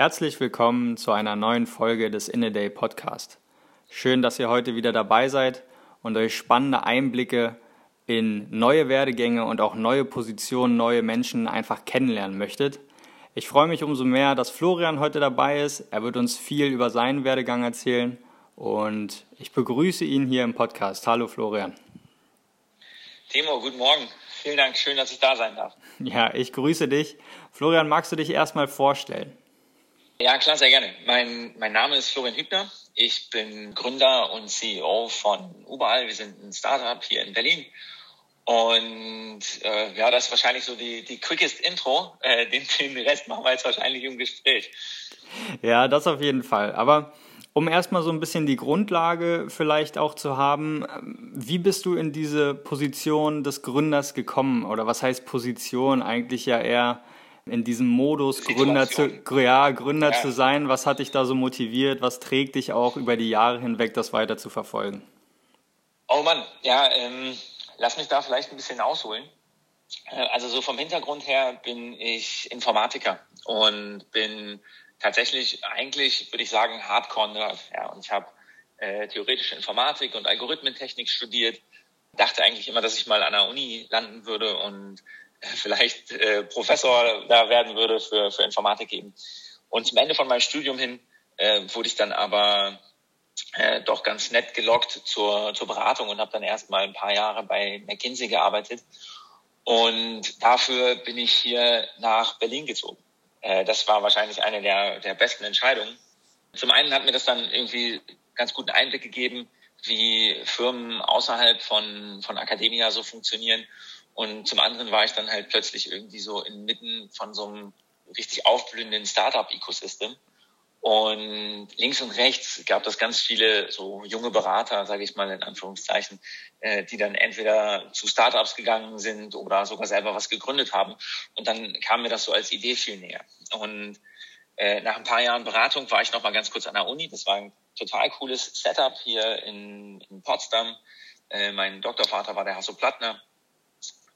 Herzlich willkommen zu einer neuen Folge des In a Day Podcast. Schön, dass ihr heute wieder dabei seid und euch spannende Einblicke in neue Werdegänge und auch neue Positionen, neue Menschen einfach kennenlernen möchtet. Ich freue mich umso mehr, dass Florian heute dabei ist. Er wird uns viel über seinen Werdegang erzählen und ich begrüße ihn hier im Podcast. Hallo Florian. Timo, guten Morgen. Vielen Dank, schön, dass ich da sein darf. Ja, ich grüße dich. Florian, magst du dich erstmal vorstellen? Ja, klar, sehr gerne. Mein, mein Name ist Florian Hübner. Ich bin Gründer und CEO von Überall. Wir sind ein Startup hier in Berlin. Und äh, ja, das ist wahrscheinlich so die, die quickest Intro. Äh, den, den Rest machen wir jetzt wahrscheinlich im Gespräch. Ja, das auf jeden Fall. Aber um erstmal so ein bisschen die Grundlage vielleicht auch zu haben, wie bist du in diese Position des Gründers gekommen? Oder was heißt Position? Eigentlich ja eher in diesem Modus, Gründer, zu, ja, Gründer ja. zu sein? Was hat dich da so motiviert? Was trägt dich auch über die Jahre hinweg, das weiter zu verfolgen? Oh Mann, ja, ähm, lass mich da vielleicht ein bisschen ausholen. Äh, also so vom Hintergrund her bin ich Informatiker und bin tatsächlich eigentlich, würde ich sagen, Hardcore-Nerd. Ja, und ich habe äh, theoretische Informatik und Algorithmentechnik studiert. Dachte eigentlich immer, dass ich mal an der Uni landen würde und vielleicht äh, Professor da werden würde für, für Informatik eben. Und zum Ende von meinem Studium hin äh, wurde ich dann aber äh, doch ganz nett gelockt zur, zur Beratung und habe dann erst mal ein paar Jahre bei McKinsey gearbeitet. Und dafür bin ich hier nach Berlin gezogen. Äh, das war wahrscheinlich eine der, der besten Entscheidungen. Zum einen hat mir das dann irgendwie ganz guten Einblick gegeben, wie Firmen außerhalb von, von Academia so funktionieren und zum anderen war ich dann halt plötzlich irgendwie so inmitten von so einem richtig aufblühenden Startup-Ecosystem. Und links und rechts gab es ganz viele so junge Berater, sage ich mal in Anführungszeichen, äh, die dann entweder zu Startups gegangen sind oder sogar selber was gegründet haben. Und dann kam mir das so als Idee viel näher. Und äh, nach ein paar Jahren Beratung war ich noch mal ganz kurz an der Uni. Das war ein total cooles Setup hier in, in Potsdam. Äh, mein Doktorvater war der Hasso Plattner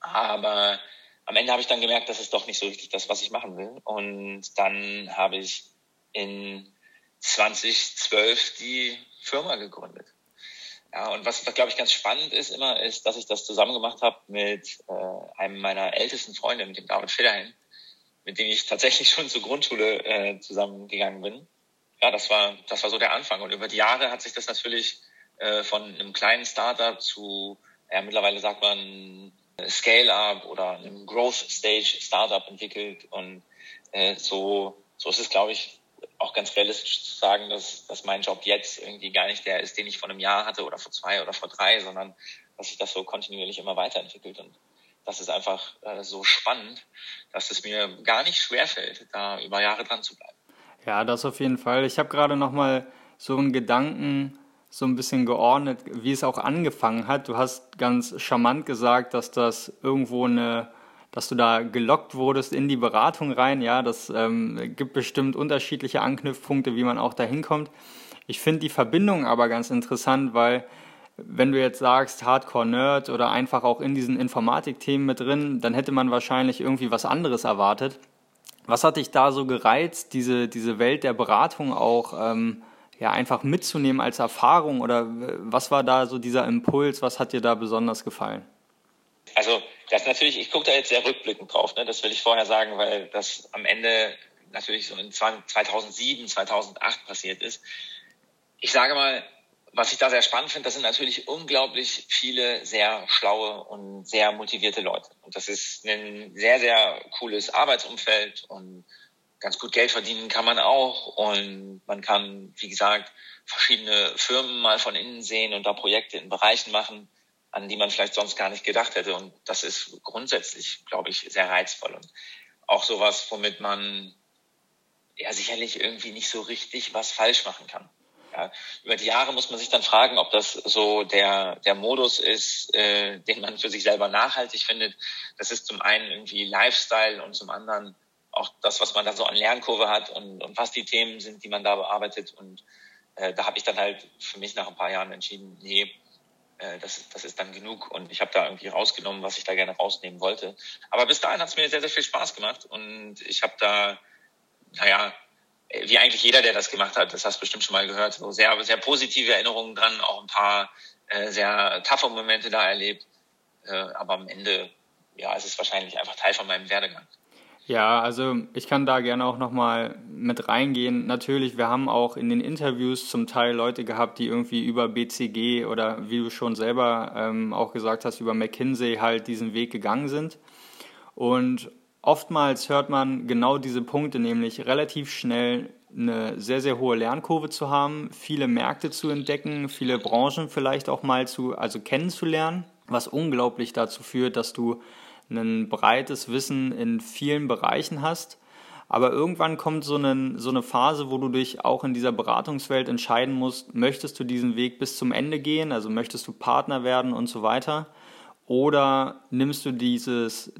aber am Ende habe ich dann gemerkt, das ist doch nicht so richtig das, was ich machen will. Und dann habe ich in 2012 die Firma gegründet. Ja, und was, was glaube ich ganz spannend ist immer, ist, dass ich das zusammen gemacht habe mit äh, einem meiner ältesten Freunde, mit dem David Federhin, mit dem ich tatsächlich schon zur Grundschule äh, zusammengegangen bin. Ja, das war, das war so der Anfang. Und über die Jahre hat sich das natürlich äh, von einem kleinen Startup zu, ja, mittlerweile sagt man Scale-up oder einem Growth-Stage-Startup entwickelt. Und äh, so, so ist es, glaube ich, auch ganz realistisch zu sagen, dass, dass mein Job jetzt irgendwie gar nicht der ist, den ich vor einem Jahr hatte oder vor zwei oder vor drei, sondern dass sich das so kontinuierlich immer weiterentwickelt. Und das ist einfach äh, so spannend, dass es mir gar nicht schwerfällt, da über Jahre dran zu bleiben. Ja, das auf jeden Fall. Ich habe gerade noch mal so einen Gedanken so ein bisschen geordnet, wie es auch angefangen hat. Du hast ganz charmant gesagt, dass das irgendwo eine, dass du da gelockt wurdest in die Beratung rein. Ja, das ähm, gibt bestimmt unterschiedliche Anknüpfpunkte, wie man auch da hinkommt. Ich finde die Verbindung aber ganz interessant, weil wenn du jetzt sagst Hardcore Nerd oder einfach auch in diesen Informatikthemen mit drin, dann hätte man wahrscheinlich irgendwie was anderes erwartet. Was hat dich da so gereizt, diese, diese Welt der Beratung auch ähm, ja, einfach mitzunehmen als Erfahrung oder was war da so dieser Impuls, was hat dir da besonders gefallen? Also das natürlich, ich gucke da jetzt sehr rückblickend drauf, ne? das will ich vorher sagen, weil das am Ende natürlich so in 2007, 2008 passiert ist. Ich sage mal, was ich da sehr spannend finde, das sind natürlich unglaublich viele sehr schlaue und sehr motivierte Leute. Und das ist ein sehr, sehr cooles Arbeitsumfeld und ganz gut Geld verdienen kann man auch und man kann, wie gesagt, verschiedene Firmen mal von innen sehen und da Projekte in Bereichen machen, an die man vielleicht sonst gar nicht gedacht hätte. Und das ist grundsätzlich, glaube ich, sehr reizvoll und auch sowas, womit man ja sicherlich irgendwie nicht so richtig was falsch machen kann. Ja, über die Jahre muss man sich dann fragen, ob das so der, der Modus ist, äh, den man für sich selber nachhaltig findet. Das ist zum einen irgendwie Lifestyle und zum anderen auch das, was man da so an Lernkurve hat und, und was die Themen sind, die man da bearbeitet. Und äh, da habe ich dann halt für mich nach ein paar Jahren entschieden, nee, äh, das, das ist dann genug. Und ich habe da irgendwie rausgenommen, was ich da gerne rausnehmen wollte. Aber bis dahin hat es mir sehr, sehr viel Spaß gemacht. Und ich habe da, naja, wie eigentlich jeder, der das gemacht hat, das hast du bestimmt schon mal gehört, so sehr, sehr positive Erinnerungen dran, auch ein paar äh, sehr taffe Momente da erlebt. Äh, aber am Ende, ja, es ist wahrscheinlich einfach Teil von meinem Werdegang. Ja, also ich kann da gerne auch nochmal mit reingehen. Natürlich, wir haben auch in den Interviews zum Teil Leute gehabt, die irgendwie über BCG oder wie du schon selber ähm, auch gesagt hast, über McKinsey halt diesen Weg gegangen sind. Und oftmals hört man genau diese Punkte, nämlich relativ schnell eine sehr, sehr hohe Lernkurve zu haben, viele Märkte zu entdecken, viele Branchen vielleicht auch mal zu, also kennenzulernen, was unglaublich dazu führt, dass du ein breites Wissen in vielen Bereichen hast. Aber irgendwann kommt so eine, so eine Phase, wo du dich auch in dieser Beratungswelt entscheiden musst, möchtest du diesen Weg bis zum Ende gehen, also möchtest du Partner werden und so weiter. Oder nimmst du dieses,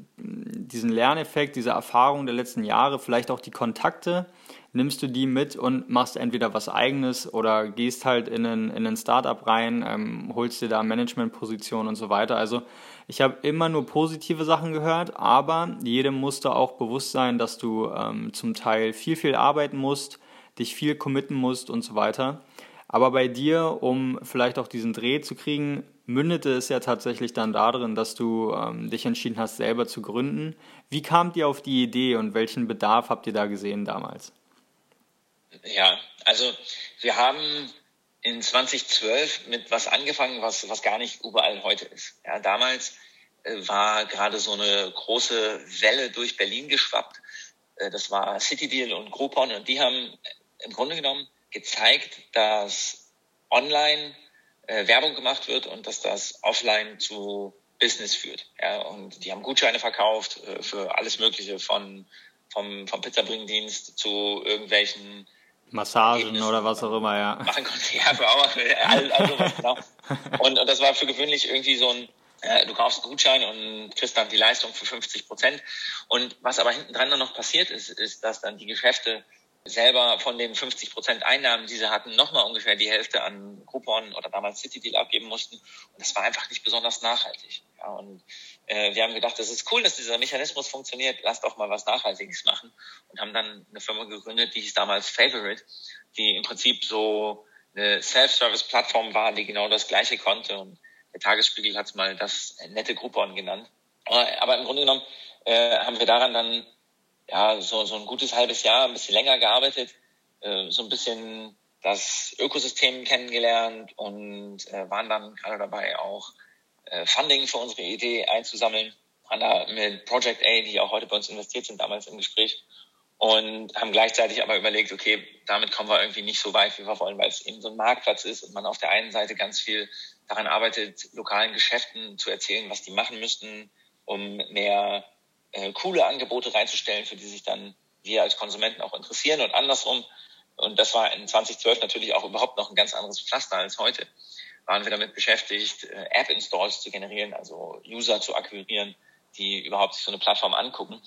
diesen Lerneffekt, diese Erfahrung der letzten Jahre, vielleicht auch die Kontakte, nimmst du die mit und machst entweder was eigenes oder gehst halt in ein, in ein Startup rein, ähm, holst dir da Managementpositionen und so weiter. Also ich habe immer nur positive Sachen gehört, aber jedem musste auch bewusst sein, dass du ähm, zum Teil viel, viel arbeiten musst, dich viel committen musst und so weiter. Aber bei dir, um vielleicht auch diesen Dreh zu kriegen, mündete es ja tatsächlich dann darin, dass du ähm, dich entschieden hast, selber zu gründen. Wie kamt ihr auf die Idee und welchen Bedarf habt ihr da gesehen damals? Ja, also wir haben in 2012 mit was angefangen, was, was gar nicht überall heute ist. Ja, damals äh, war gerade so eine große Welle durch Berlin geschwappt. Äh, das war City Deal und Groupon und die haben im Grunde genommen gezeigt, dass online äh, Werbung gemacht wird und dass das offline zu Business führt. Ja, und die haben Gutscheine verkauft äh, für alles Mögliche von vom, vom Pizzabringdienst zu irgendwelchen Massagen oder was auch immer, ja. Machen konnte, ja, für auch, all, all sowas, genau. Und, und das war für gewöhnlich irgendwie so ein, äh, du kaufst einen Gutschein und kriegst dann die Leistung für 50 Prozent. Und was aber hinten dran dann noch passiert ist, ist, dass dann die Geschäfte selber von den 50 Prozent Einnahmen, die sie hatten, nochmal ungefähr die Hälfte an Groupon oder damals City Deal abgeben mussten. Und das war einfach nicht besonders nachhaltig. Ja, und äh, wir haben gedacht, das ist cool, dass dieser Mechanismus funktioniert. Lass doch mal was Nachhaltiges machen. Und haben dann eine Firma gegründet, die hieß damals Favorite, die im Prinzip so eine Self-Service-Plattform war, die genau das Gleiche konnte. Und der Tagesspiegel hat es mal das nette Groupon genannt. Aber im Grunde genommen äh, haben wir daran dann ja, so, so ein gutes halbes Jahr, ein bisschen länger gearbeitet, äh, so ein bisschen das Ökosystem kennengelernt und äh, waren dann gerade dabei, auch äh, Funding für unsere Idee einzusammeln. Waren da mit Project A, die auch heute bei uns investiert sind, damals im Gespräch und haben gleichzeitig aber überlegt, okay, damit kommen wir irgendwie nicht so weit, wie wir wollen, weil es eben so ein Marktplatz ist und man auf der einen Seite ganz viel daran arbeitet, lokalen Geschäften zu erzählen, was die machen müssten, um mehr äh, coole Angebote reinzustellen, für die sich dann wir als Konsumenten auch interessieren und andersrum. Und das war in 2012 natürlich auch überhaupt noch ein ganz anderes Pflaster als heute. Waren wir damit beschäftigt, äh, App-Installs zu generieren, also User zu akquirieren, die überhaupt sich so eine Plattform angucken.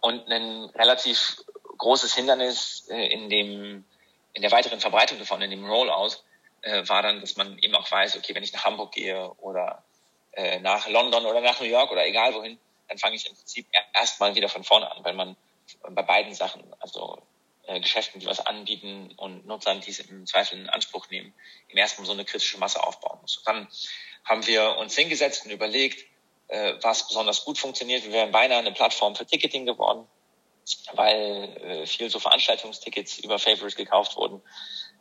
Und ein relativ großes Hindernis äh, in dem, in der weiteren Verbreitung davon, in dem Rollout, äh, war dann, dass man eben auch weiß, okay, wenn ich nach Hamburg gehe oder äh, nach London oder nach New York oder egal wohin, dann fange ich im Prinzip erstmal wieder von vorne an, weil man bei beiden Sachen, also äh, Geschäften, die was anbieten und Nutzern, die es im Zweifel in Anspruch nehmen, im ersten Mal so eine kritische Masse aufbauen muss. Und dann haben wir uns hingesetzt und überlegt, äh, was besonders gut funktioniert. Wir wären beinahe eine Plattform für Ticketing geworden, weil äh, viel so Veranstaltungstickets über Favorite gekauft wurden.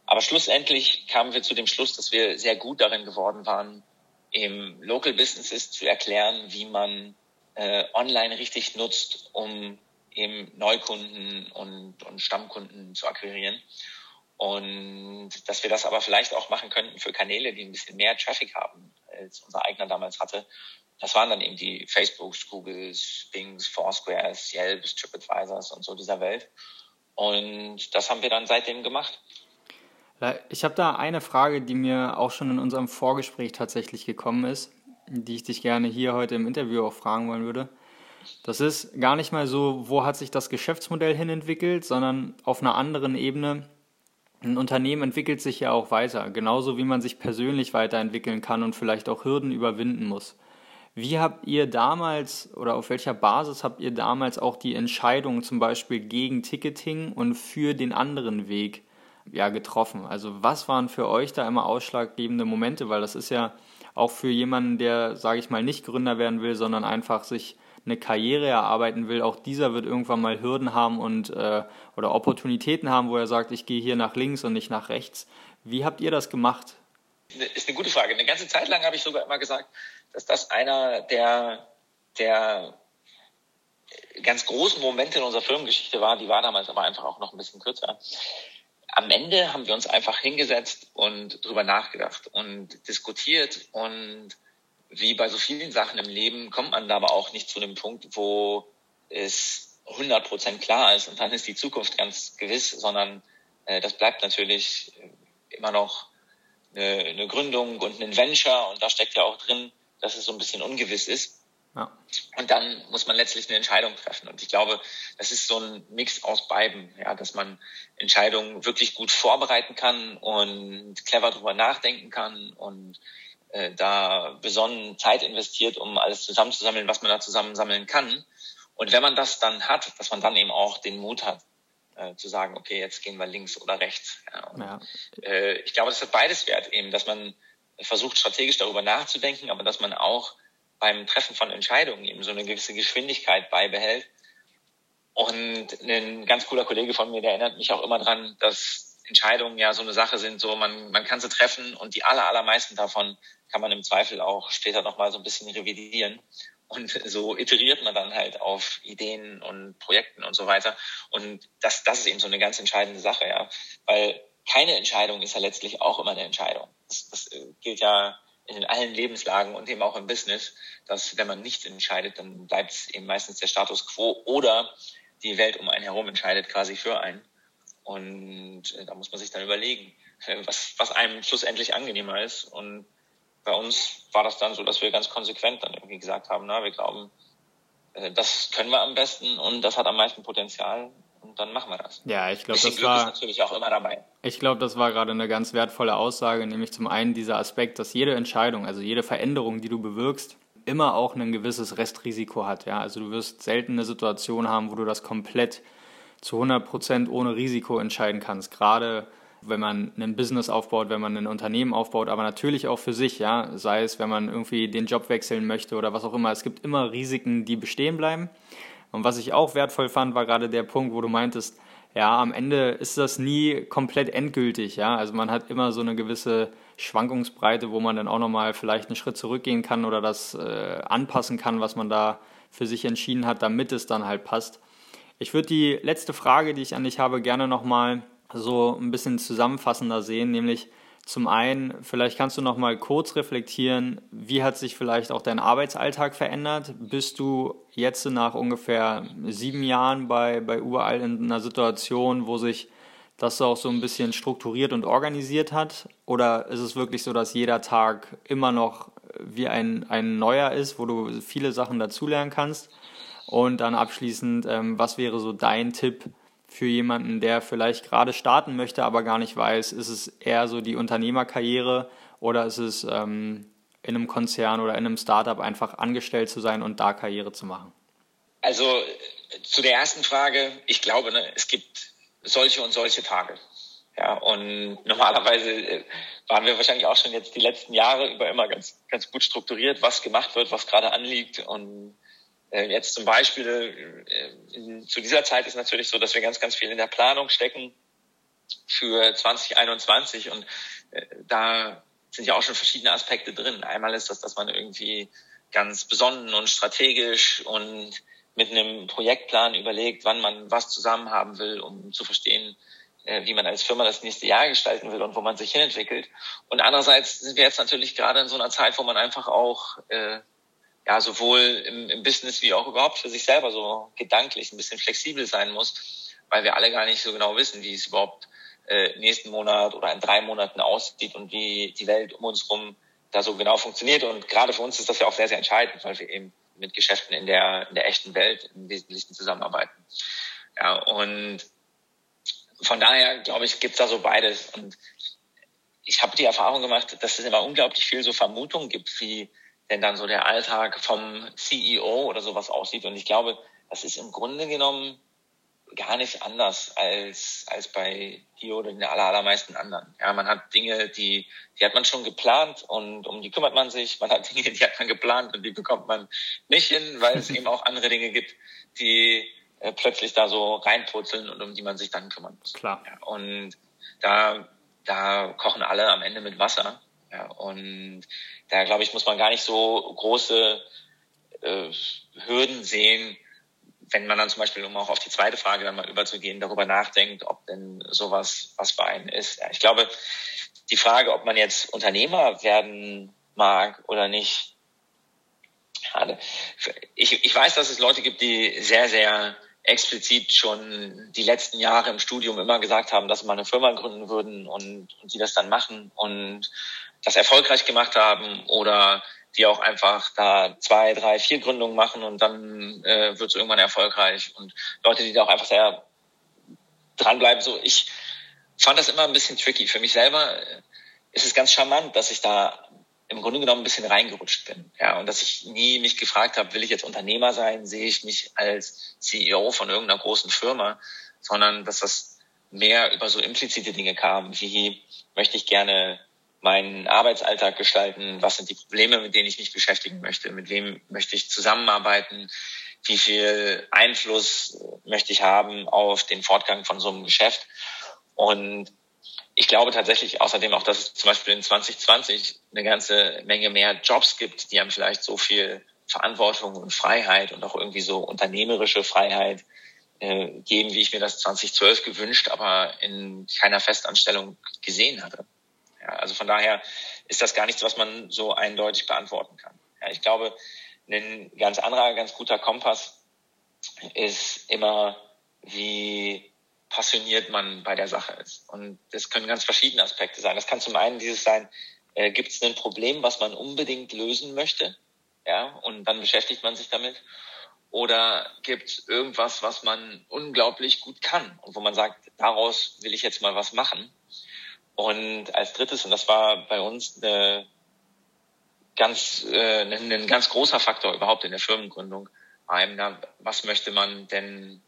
Aber schlussendlich kamen wir zu dem Schluss, dass wir sehr gut darin geworden waren, im Local Businesses zu erklären, wie man äh, online richtig nutzt, um eben Neukunden und, und Stammkunden zu akquirieren. Und dass wir das aber vielleicht auch machen könnten für Kanäle, die ein bisschen mehr Traffic haben, als unser eigener damals hatte. Das waren dann eben die Facebooks, Googles, Bings, Foursquares, Yelps, TripAdvisors und so dieser Welt. Und das haben wir dann seitdem gemacht. Ich habe da eine Frage, die mir auch schon in unserem Vorgespräch tatsächlich gekommen ist, die ich dich gerne hier heute im Interview auch fragen wollen würde. Das ist gar nicht mal so, wo hat sich das Geschäftsmodell hin entwickelt, sondern auf einer anderen Ebene. Ein Unternehmen entwickelt sich ja auch weiter, genauso wie man sich persönlich weiterentwickeln kann und vielleicht auch Hürden überwinden muss. Wie habt ihr damals oder auf welcher Basis habt ihr damals auch die Entscheidung zum Beispiel gegen Ticketing und für den anderen Weg ja, getroffen? Also was waren für euch da immer ausschlaggebende Momente? Weil das ist ja auch für jemanden, der, sage ich mal, nicht Gründer werden will, sondern einfach sich eine Karriere erarbeiten will, auch dieser wird irgendwann mal Hürden haben und äh, oder Opportunitäten haben, wo er sagt, ich gehe hier nach links und nicht nach rechts. Wie habt ihr das gemacht? Ist eine gute Frage. Eine ganze Zeit lang habe ich sogar immer gesagt, dass das einer der, der ganz großen Momente in unserer Firmengeschichte war. Die war damals aber einfach auch noch ein bisschen kürzer am Ende haben wir uns einfach hingesetzt und drüber nachgedacht und diskutiert und wie bei so vielen Sachen im Leben kommt man da aber auch nicht zu einem Punkt, wo es 100 Prozent klar ist und dann ist die Zukunft ganz gewiss, sondern äh, das bleibt natürlich immer noch eine, eine Gründung und ein Venture und da steckt ja auch drin, dass es so ein bisschen ungewiss ist. Ja. Und dann muss man letztlich eine Entscheidung treffen. Und ich glaube, das ist so ein Mix aus beiden, ja, dass man Entscheidungen wirklich gut vorbereiten kann und clever drüber nachdenken kann und äh, da besonnen Zeit investiert, um alles zusammenzusammeln, was man da zusammensammeln kann. Und wenn man das dann hat, dass man dann eben auch den Mut hat, äh, zu sagen, okay, jetzt gehen wir links oder rechts. Ja, und, ja. Äh, ich glaube, das hat beides wert, eben, dass man versucht, strategisch darüber nachzudenken, aber dass man auch beim Treffen von Entscheidungen eben so eine gewisse Geschwindigkeit beibehält. Und ein ganz cooler Kollege von mir, der erinnert mich auch immer dran, dass Entscheidungen ja so eine Sache sind, so man, man kann sie treffen und die aller, allermeisten davon kann man im Zweifel auch später nochmal so ein bisschen revidieren. Und so iteriert man dann halt auf Ideen und Projekten und so weiter. Und das, das ist eben so eine ganz entscheidende Sache, ja. Weil keine Entscheidung ist ja letztlich auch immer eine Entscheidung. Das, das gilt ja in allen Lebenslagen und eben auch im Business, dass wenn man nichts entscheidet, dann bleibt es eben meistens der Status quo oder die Welt um einen herum entscheidet quasi für einen. Und äh, da muss man sich dann überlegen, was, was einem schlussendlich angenehmer ist. Und bei uns war das dann so, dass wir ganz konsequent dann irgendwie gesagt haben, na, wir glauben, äh, das können wir am besten und das hat am meisten Potenzial und dann machen wir das. Ja, ich glaube, das Glück war ist natürlich auch immer dabei. Ich glaube, das war gerade eine ganz wertvolle Aussage, nämlich zum einen dieser Aspekt, dass jede Entscheidung, also jede Veränderung, die du bewirkst, immer auch ein gewisses Restrisiko hat. Ja, also du wirst selten eine Situation haben, wo du das komplett zu 100 Prozent ohne Risiko entscheiden kannst. Gerade wenn man ein Business aufbaut, wenn man ein Unternehmen aufbaut, aber natürlich auch für sich, ja, sei es, wenn man irgendwie den Job wechseln möchte oder was auch immer. Es gibt immer Risiken, die bestehen bleiben. Und was ich auch wertvoll fand, war gerade der Punkt, wo du meintest, ja, am Ende ist das nie komplett endgültig, ja. Also man hat immer so eine gewisse Schwankungsbreite, wo man dann auch nochmal vielleicht einen Schritt zurückgehen kann oder das äh, anpassen kann, was man da für sich entschieden hat, damit es dann halt passt. Ich würde die letzte Frage, die ich an dich habe, gerne nochmal so ein bisschen zusammenfassender sehen, nämlich zum einen, vielleicht kannst du noch mal kurz reflektieren, wie hat sich vielleicht auch dein Arbeitsalltag verändert? Bist du jetzt nach ungefähr sieben Jahren bei, bei überall in einer Situation, wo sich das auch so ein bisschen strukturiert und organisiert hat? Oder ist es wirklich so, dass jeder Tag immer noch wie ein, ein neuer ist, wo du viele Sachen dazulernen kannst? Und dann abschließend, ähm, was wäre so dein Tipp für jemanden, der vielleicht gerade starten möchte, aber gar nicht weiß, ist es eher so die Unternehmerkarriere oder ist es ähm, in einem Konzern oder in einem Startup einfach angestellt zu sein und da Karriere zu machen? Also zu der ersten Frage, ich glaube, ne, es gibt solche und solche Tage. Ja, und normalerweise äh, waren wir wahrscheinlich auch schon jetzt die letzten Jahre über immer ganz, ganz gut strukturiert, was gemacht wird, was gerade anliegt und jetzt zum Beispiel äh, zu dieser Zeit ist natürlich so, dass wir ganz, ganz viel in der Planung stecken für 2021 und äh, da sind ja auch schon verschiedene Aspekte drin. Einmal ist das, dass man irgendwie ganz besonnen und strategisch und mit einem Projektplan überlegt, wann man was zusammen haben will, um zu verstehen, wie man als Firma das nächste Jahr gestalten will und wo man sich hinentwickelt. Und andererseits sind wir jetzt natürlich gerade in so einer Zeit, wo man einfach auch äh, ja, sowohl im, im Business wie auch überhaupt für sich selber so gedanklich ein bisschen flexibel sein muss. weil wir alle gar nicht so genau wissen, wie es überhaupt äh, nächsten Monat oder in drei Monaten aussieht und wie die Welt um uns herum da so genau funktioniert. Und gerade für uns ist das ja auch sehr, sehr entscheidend, weil wir eben mit Geschäften in der, in der echten Welt im Wesentlichen zusammenarbeiten. Ja, und von daher, glaube ich, gibt's da so beides. Und ich habe die Erfahrung gemacht, dass es immer unglaublich viel so Vermutungen gibt, wie denn dann so der Alltag vom CEO oder sowas aussieht. Und ich glaube, das ist im Grunde genommen gar nicht anders als, als bei dir oder den allermeisten anderen. Ja, man hat Dinge, die, die hat man schon geplant und um die kümmert man sich. Man hat Dinge, die hat man geplant und die bekommt man nicht hin, weil es eben auch andere Dinge gibt, die äh, plötzlich da so reinpurzeln und um die man sich dann kümmern muss. Klar. Ja, und da, da kochen alle am Ende mit Wasser. Ja, und da glaube ich, muss man gar nicht so große äh, Hürden sehen, wenn man dann zum Beispiel, um auch auf die zweite Frage dann mal überzugehen, darüber nachdenkt, ob denn sowas was für einen ist. Ja, ich glaube, die Frage, ob man jetzt Unternehmer werden mag oder nicht, ich, ich weiß, dass es Leute gibt, die sehr, sehr explizit schon die letzten Jahre im Studium immer gesagt haben, dass sie mal eine Firma gründen würden und, und die das dann machen und das erfolgreich gemacht haben oder die auch einfach da zwei, drei, vier Gründungen machen und dann äh, wird es irgendwann erfolgreich. Und Leute, die da auch einfach sehr dranbleiben. So, ich fand das immer ein bisschen tricky. Für mich selber ist es ganz charmant, dass ich da im Grunde genommen ein bisschen reingerutscht bin. Ja, und dass ich nie mich gefragt habe, will ich jetzt Unternehmer sein, sehe ich mich als CEO von irgendeiner großen Firma, sondern dass das mehr über so implizite Dinge kam, wie möchte ich gerne meinen Arbeitsalltag gestalten? Was sind die Probleme, mit denen ich mich beschäftigen möchte? Mit wem möchte ich zusammenarbeiten? Wie viel Einfluss möchte ich haben auf den Fortgang von so einem Geschäft? Und ich glaube tatsächlich außerdem auch, dass es zum Beispiel in 2020 eine ganze Menge mehr Jobs gibt, die einem vielleicht so viel Verantwortung und Freiheit und auch irgendwie so unternehmerische Freiheit äh, geben, wie ich mir das 2012 gewünscht, aber in keiner Festanstellung gesehen hatte. Ja, also von daher ist das gar nichts, was man so eindeutig beantworten kann. Ja, ich glaube, ein ganz anderer, ganz guter Kompass ist immer, wie passioniert man bei der Sache ist. Und das können ganz verschiedene Aspekte sein. Das kann zum einen dieses sein, äh, gibt es ein Problem, was man unbedingt lösen möchte, ja, und dann beschäftigt man sich damit. Oder gibt es irgendwas, was man unglaublich gut kann und wo man sagt, daraus will ich jetzt mal was machen. Und als drittes, und das war bei uns eine ganz, äh, ein, ein ganz großer Faktor überhaupt in der Firmengründung, war was möchte man denn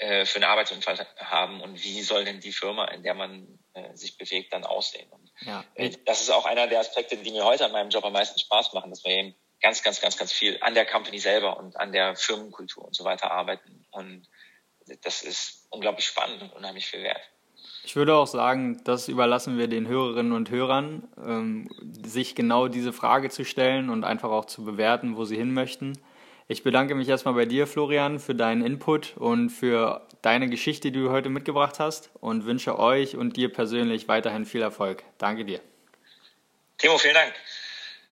äh, für einen Arbeitsunfall haben und wie soll denn die Firma, in der man äh, sich bewegt, dann aussehen. Und ja. äh, das ist auch einer der Aspekte, die mir heute an meinem Job am meisten Spaß machen, dass wir eben ganz, ganz, ganz, ganz viel an der Company selber und an der Firmenkultur und so weiter arbeiten. Und das ist unglaublich spannend und unheimlich viel wert. Ich würde auch sagen, das überlassen wir den Hörerinnen und Hörern, ähm, sich genau diese Frage zu stellen und einfach auch zu bewerten, wo sie hin möchten. Ich bedanke mich erstmal bei dir, Florian, für deinen Input und für deine Geschichte, die du heute mitgebracht hast und wünsche euch und dir persönlich weiterhin viel Erfolg. Danke dir. Timo, vielen Dank.